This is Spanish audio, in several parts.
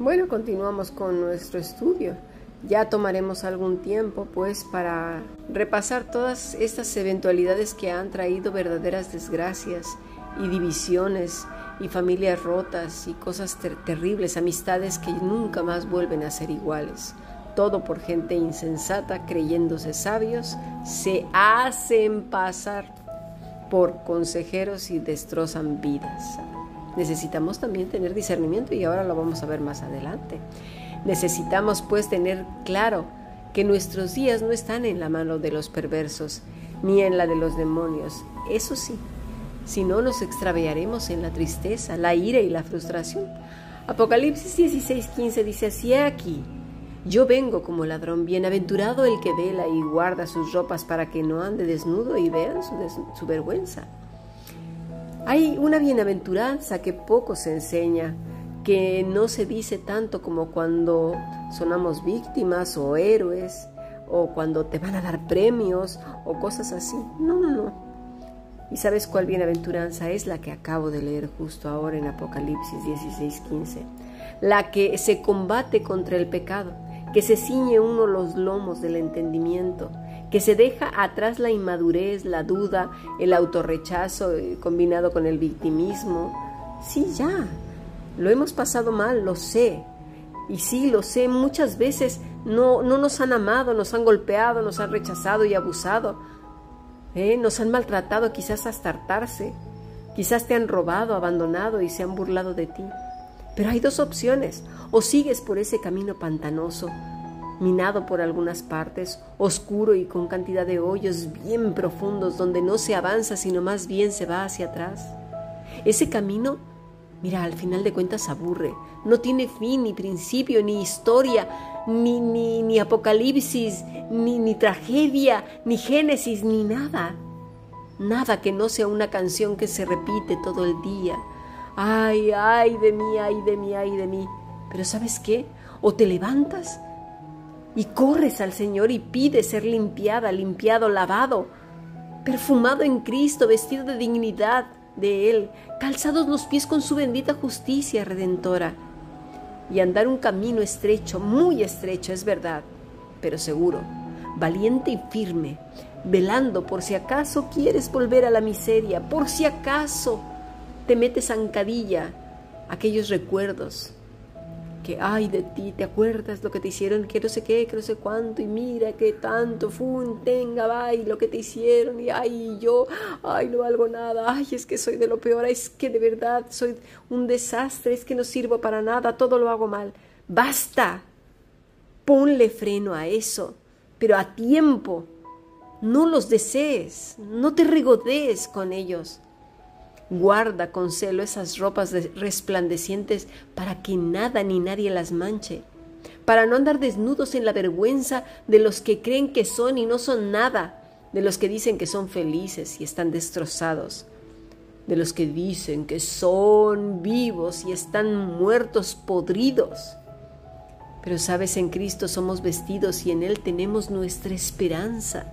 Bueno, continuamos con nuestro estudio. Ya tomaremos algún tiempo, pues, para repasar todas estas eventualidades que han traído verdaderas desgracias y divisiones y familias rotas y cosas terribles, amistades que nunca más vuelven a ser iguales. Todo por gente insensata, creyéndose sabios, se hacen pasar por consejeros y destrozan vidas. Necesitamos también tener discernimiento y ahora lo vamos a ver más adelante. Necesitamos pues tener claro que nuestros días no están en la mano de los perversos ni en la de los demonios. Eso sí, si no nos extraviaremos en la tristeza, la ira y la frustración. Apocalipsis 16:15 dice así aquí. Yo vengo como ladrón, bienaventurado el que vela y guarda sus ropas para que no ande desnudo y vean su, su vergüenza. Hay una bienaventuranza que poco se enseña, que no se dice tanto como cuando sonamos víctimas o héroes, o cuando te van a dar premios o cosas así. No, no, no. ¿Y sabes cuál bienaventuranza es? La que acabo de leer justo ahora en Apocalipsis 16:15. La que se combate contra el pecado, que se ciñe uno los lomos del entendimiento, que se deja atrás la inmadurez, la duda, el autorrechazo eh, combinado con el victimismo. Sí, ya, lo hemos pasado mal, lo sé. Y sí, lo sé, muchas veces no, no nos han amado, nos han golpeado, nos han rechazado y abusado. ¿eh? Nos han maltratado quizás hasta hartarse. Quizás te han robado, abandonado y se han burlado de ti. Pero hay dos opciones. O sigues por ese camino pantanoso minado por algunas partes, oscuro y con cantidad de hoyos bien profundos donde no se avanza sino más bien se va hacia atrás. Ese camino, mira, al final de cuentas aburre, no tiene fin, ni principio, ni historia, ni, ni, ni apocalipsis, ni, ni tragedia, ni génesis, ni nada. Nada que no sea una canción que se repite todo el día. Ay, ay de mí, ay de mí, ay de mí. Pero ¿sabes qué? O te levantas y corres al Señor y pides ser limpiada, limpiado, lavado, perfumado en Cristo, vestido de dignidad de Él, calzados los pies con su bendita justicia redentora, y andar un camino estrecho, muy estrecho, es verdad, pero seguro, valiente y firme, velando por si acaso quieres volver a la miseria, por si acaso te metes zancadilla aquellos recuerdos que ay de ti, ¿te acuerdas lo que te hicieron? Que no sé qué, que no sé cuánto, y mira que tanto, fun, tenga, y lo que te hicieron, y ay, yo, ay, no valgo nada, ay, es que soy de lo peor, es que de verdad soy un desastre, es que no sirvo para nada, todo lo hago mal. Basta, ponle freno a eso, pero a tiempo. No los desees, no te regodees con ellos. Guarda con celo esas ropas resplandecientes para que nada ni nadie las manche, para no andar desnudos en la vergüenza de los que creen que son y no son nada, de los que dicen que son felices y están destrozados, de los que dicen que son vivos y están muertos podridos. Pero sabes, en Cristo somos vestidos y en Él tenemos nuestra esperanza,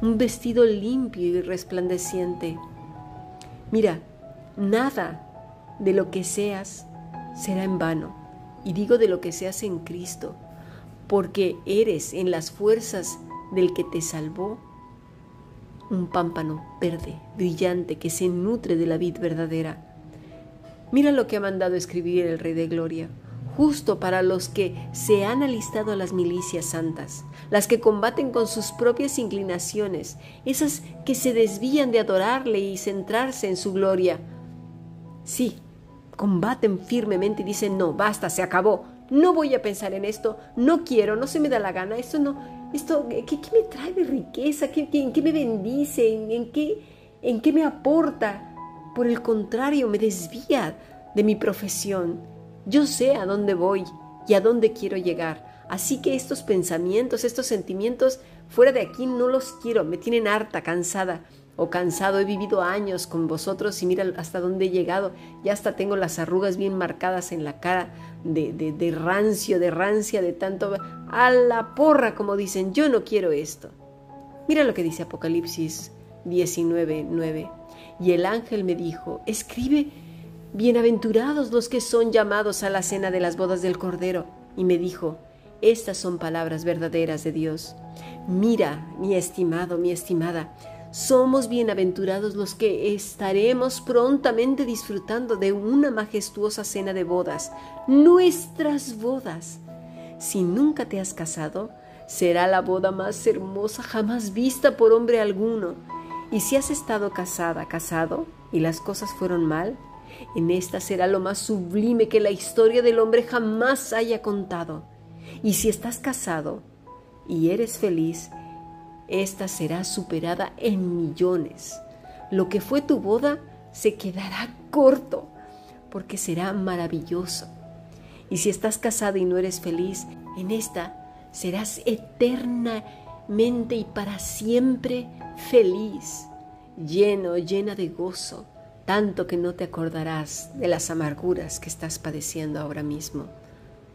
un vestido limpio y resplandeciente Mira, nada de lo que seas será en vano. Y digo de lo que seas en Cristo, porque eres en las fuerzas del que te salvó un pámpano verde, brillante, que se nutre de la vid verdadera. Mira lo que ha mandado escribir el Rey de Gloria justo para los que se han alistado a las milicias santas, las que combaten con sus propias inclinaciones, esas que se desvían de adorarle y centrarse en su gloria. Sí, combaten firmemente y dicen, no, basta, se acabó, no voy a pensar en esto, no quiero, no se me da la gana, esto no, esto, ¿qué, me trae de riqueza? ¿Qué, en qué me bendice? ¿En, qué, ¿En qué me aporta? Por el contrario, me desvía de mi profesión yo sé a dónde voy y a dónde quiero llegar. Así que estos pensamientos, estos sentimientos fuera de aquí no los quiero, me tienen harta, cansada o cansado. He vivido años con vosotros y mira hasta dónde he llegado. Ya hasta tengo las arrugas bien marcadas en la cara de, de, rancio, de rancia, de tanto... A la porra, como dicen, yo no quiero esto. Mira lo que dice Apocalipsis 19, 9. Y el ángel me dijo, escribe Bienaventurados los que son llamados a la cena de las bodas del Cordero. Y me dijo, estas son palabras verdaderas de Dios. Mira, mi estimado, mi estimada, somos bienaventurados los que estaremos prontamente disfrutando de una majestuosa cena de bodas, nuestras bodas. Si nunca te has casado, será la boda más hermosa jamás vista por hombre alguno. Y si has estado casada, casado, y las cosas fueron mal, en esta será lo más sublime que la historia del hombre jamás haya contado. Y si estás casado y eres feliz, esta será superada en millones. Lo que fue tu boda se quedará corto, porque será maravilloso. Y si estás casado y no eres feliz, en esta serás eternamente y para siempre feliz, lleno, llena de gozo tanto que no te acordarás de las amarguras que estás padeciendo ahora mismo.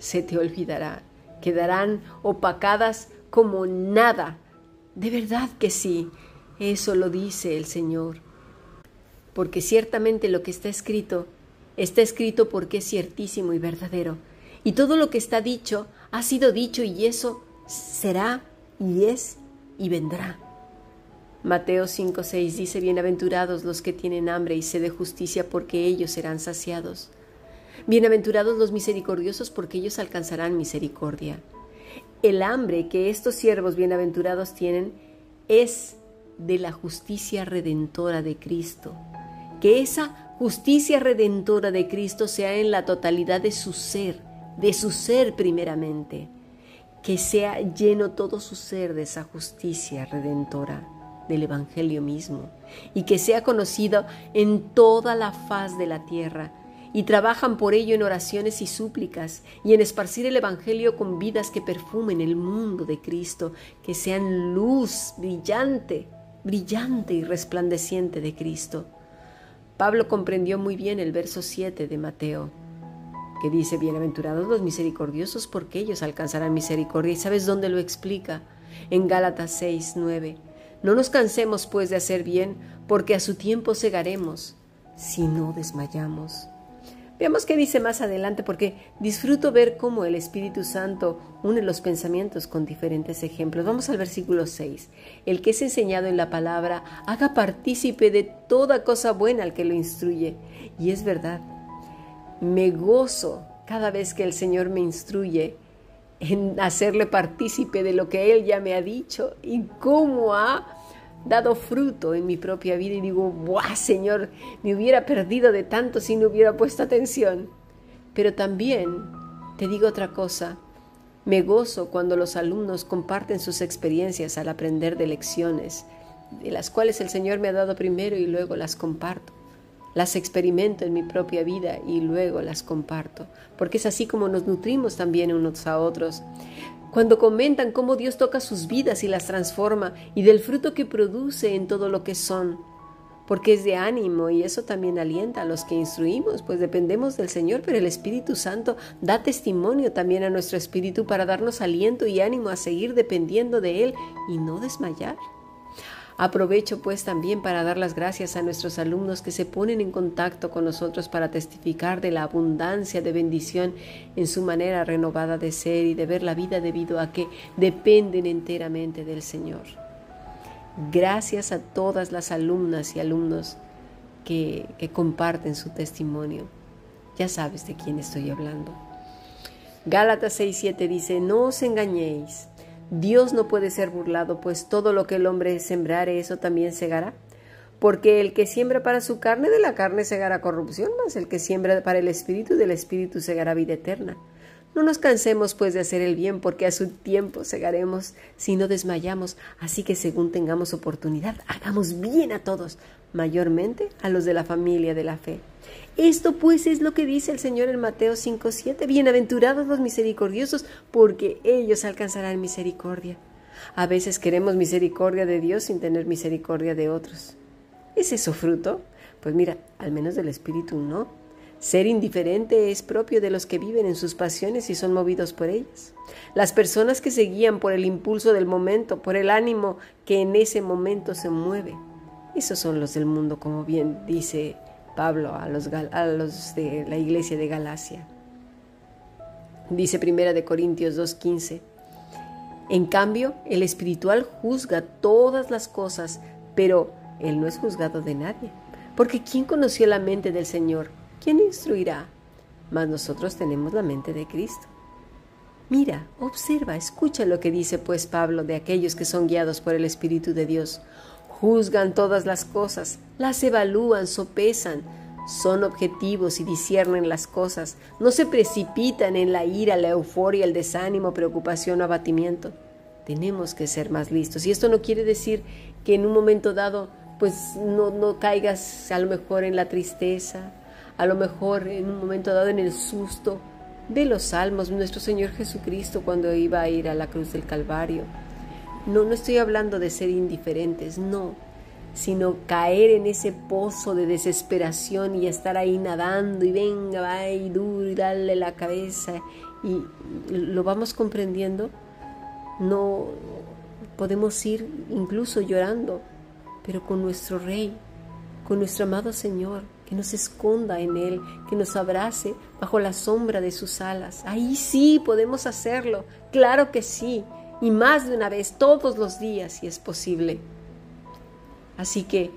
Se te olvidará, quedarán opacadas como nada. De verdad que sí, eso lo dice el Señor. Porque ciertamente lo que está escrito, está escrito porque es ciertísimo y verdadero. Y todo lo que está dicho ha sido dicho y eso será y es y vendrá. Mateo 5:6 dice, Bienaventurados los que tienen hambre y sed de justicia, porque ellos serán saciados. Bienaventurados los misericordiosos, porque ellos alcanzarán misericordia. El hambre que estos siervos bienaventurados tienen es de la justicia redentora de Cristo. Que esa justicia redentora de Cristo sea en la totalidad de su ser, de su ser primeramente. Que sea lleno todo su ser de esa justicia redentora del Evangelio mismo y que sea conocido en toda la faz de la tierra y trabajan por ello en oraciones y súplicas y en esparcir el Evangelio con vidas que perfumen el mundo de Cristo, que sean luz brillante, brillante y resplandeciente de Cristo. Pablo comprendió muy bien el verso 7 de Mateo, que dice, Bienaventurados los misericordiosos porque ellos alcanzarán misericordia. ¿Y sabes dónde lo explica? En Gálatas 6, 9 no nos cansemos pues de hacer bien, porque a su tiempo segaremos, si no desmayamos. Veamos qué dice más adelante, porque disfruto ver cómo el Espíritu Santo une los pensamientos con diferentes ejemplos. Vamos al versículo 6. El que es enseñado en la palabra, haga partícipe de toda cosa buena al que lo instruye. Y es verdad, me gozo cada vez que el Señor me instruye en hacerle partícipe de lo que Él ya me ha dicho y cómo ha dado fruto en mi propia vida y digo, ¡buah, Señor! Me hubiera perdido de tanto si no hubiera puesto atención. Pero también te digo otra cosa, me gozo cuando los alumnos comparten sus experiencias al aprender de lecciones, de las cuales el Señor me ha dado primero y luego las comparto. Las experimento en mi propia vida y luego las comparto, porque es así como nos nutrimos también unos a otros. Cuando comentan cómo Dios toca sus vidas y las transforma y del fruto que produce en todo lo que son, porque es de ánimo y eso también alienta a los que instruimos, pues dependemos del Señor, pero el Espíritu Santo da testimonio también a nuestro espíritu para darnos aliento y ánimo a seguir dependiendo de Él y no desmayar. Aprovecho pues también para dar las gracias a nuestros alumnos que se ponen en contacto con nosotros para testificar de la abundancia de bendición en su manera renovada de ser y de ver la vida debido a que dependen enteramente del Señor. Gracias a todas las alumnas y alumnos que, comparten su testimonio. Ya sabes de quién estoy hablando. Gálatas 6:7 dice, no os engañéis. Dios no puede ser burlado, pues todo lo que el hombre sembrare, eso también segará. Porque el que siembra para su carne, de la carne segará corrupción, mas el que siembra para el espíritu, del espíritu segará vida eterna. No nos cansemos pues de hacer el bien, porque a su tiempo segaremos si no desmayamos. Así que según tengamos oportunidad, hagamos bien a todos, mayormente a los de la familia de la fe. Esto pues es lo que dice el Señor en Mateo 5:7. Bienaventurados los misericordiosos, porque ellos alcanzarán misericordia. A veces queremos misericordia de Dios sin tener misericordia de otros. ¿Es eso fruto? Pues mira, al menos del Espíritu no. Ser indiferente es propio de los que viven en sus pasiones y son movidos por ellas. Las personas que se guían por el impulso del momento, por el ánimo que en ese momento se mueve. Esos son los del mundo, como bien dice Pablo a los, a los de la iglesia de Galacia. Dice Primera de Corintios 2:15. En cambio, el espiritual juzga todas las cosas, pero él no es juzgado de nadie. Porque ¿quién conoció la mente del Señor? ¿Quién instruirá? Mas nosotros tenemos la mente de Cristo. Mira, observa, escucha lo que dice pues Pablo de aquellos que son guiados por el Espíritu de Dios. Juzgan todas las cosas, las evalúan, sopesan, son objetivos y disciernen las cosas, no se precipitan en la ira, la euforia, el desánimo, preocupación o abatimiento. Tenemos que ser más listos. Y esto no quiere decir que en un momento dado pues no, no caigas a lo mejor en la tristeza, a lo mejor en un momento dado en el susto, de los salmos, nuestro Señor Jesucristo cuando iba a ir a la cruz del Calvario. No, no estoy hablando de ser indiferentes, no, sino caer en ese pozo de desesperación y estar ahí nadando y venga, va y duro y darle la cabeza y lo vamos comprendiendo. No podemos ir incluso llorando, pero con nuestro Rey, con nuestro amado Señor, que nos esconda en Él, que nos abrace bajo la sombra de sus alas. Ahí sí podemos hacerlo, claro que sí, y más de una vez, todos los días, si es posible. Así que,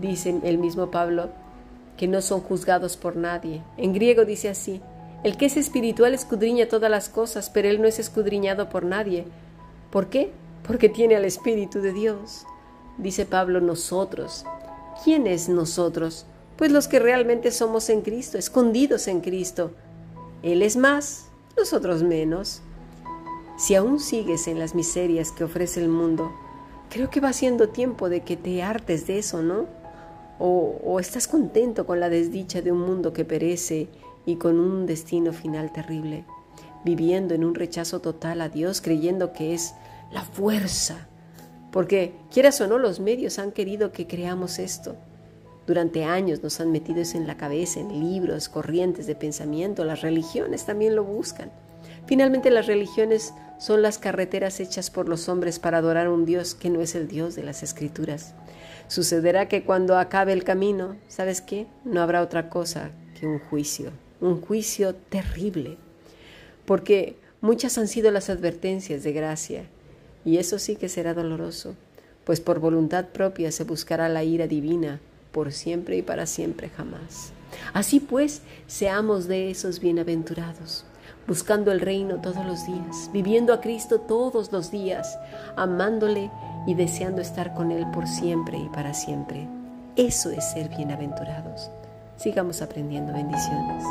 dice el mismo Pablo, que no son juzgados por nadie. En griego dice así, el que es espiritual escudriña todas las cosas, pero él no es escudriñado por nadie. ¿Por qué? Porque tiene al Espíritu de Dios. Dice Pablo, nosotros. ¿Quién es nosotros? Pues los que realmente somos en Cristo, escondidos en Cristo. Él es más, nosotros menos. Si aún sigues en las miserias que ofrece el mundo, creo que va siendo tiempo de que te hartes de eso, ¿no? O, o estás contento con la desdicha de un mundo que perece y con un destino final terrible, viviendo en un rechazo total a Dios, creyendo que es la fuerza. Porque, quieras o no, los medios han querido que creamos esto durante años nos han metido eso en la cabeza, en libros, corrientes de pensamiento, las religiones también lo buscan. Finalmente las religiones son las carreteras hechas por los hombres para adorar a un Dios que no es el Dios de las Escrituras. Sucederá que cuando acabe el camino, ¿sabes qué? No habrá otra cosa que un juicio, un juicio terrible, porque muchas han sido las advertencias de gracia, y eso sí que será doloroso, pues por voluntad propia se buscará la ira divina por siempre y para siempre jamás. Así pues, seamos de esos bienaventurados, buscando el reino todos los días, viviendo a Cristo todos los días, amándole y deseando estar con Él por siempre y para siempre. Eso es ser bienaventurados. Sigamos aprendiendo bendiciones.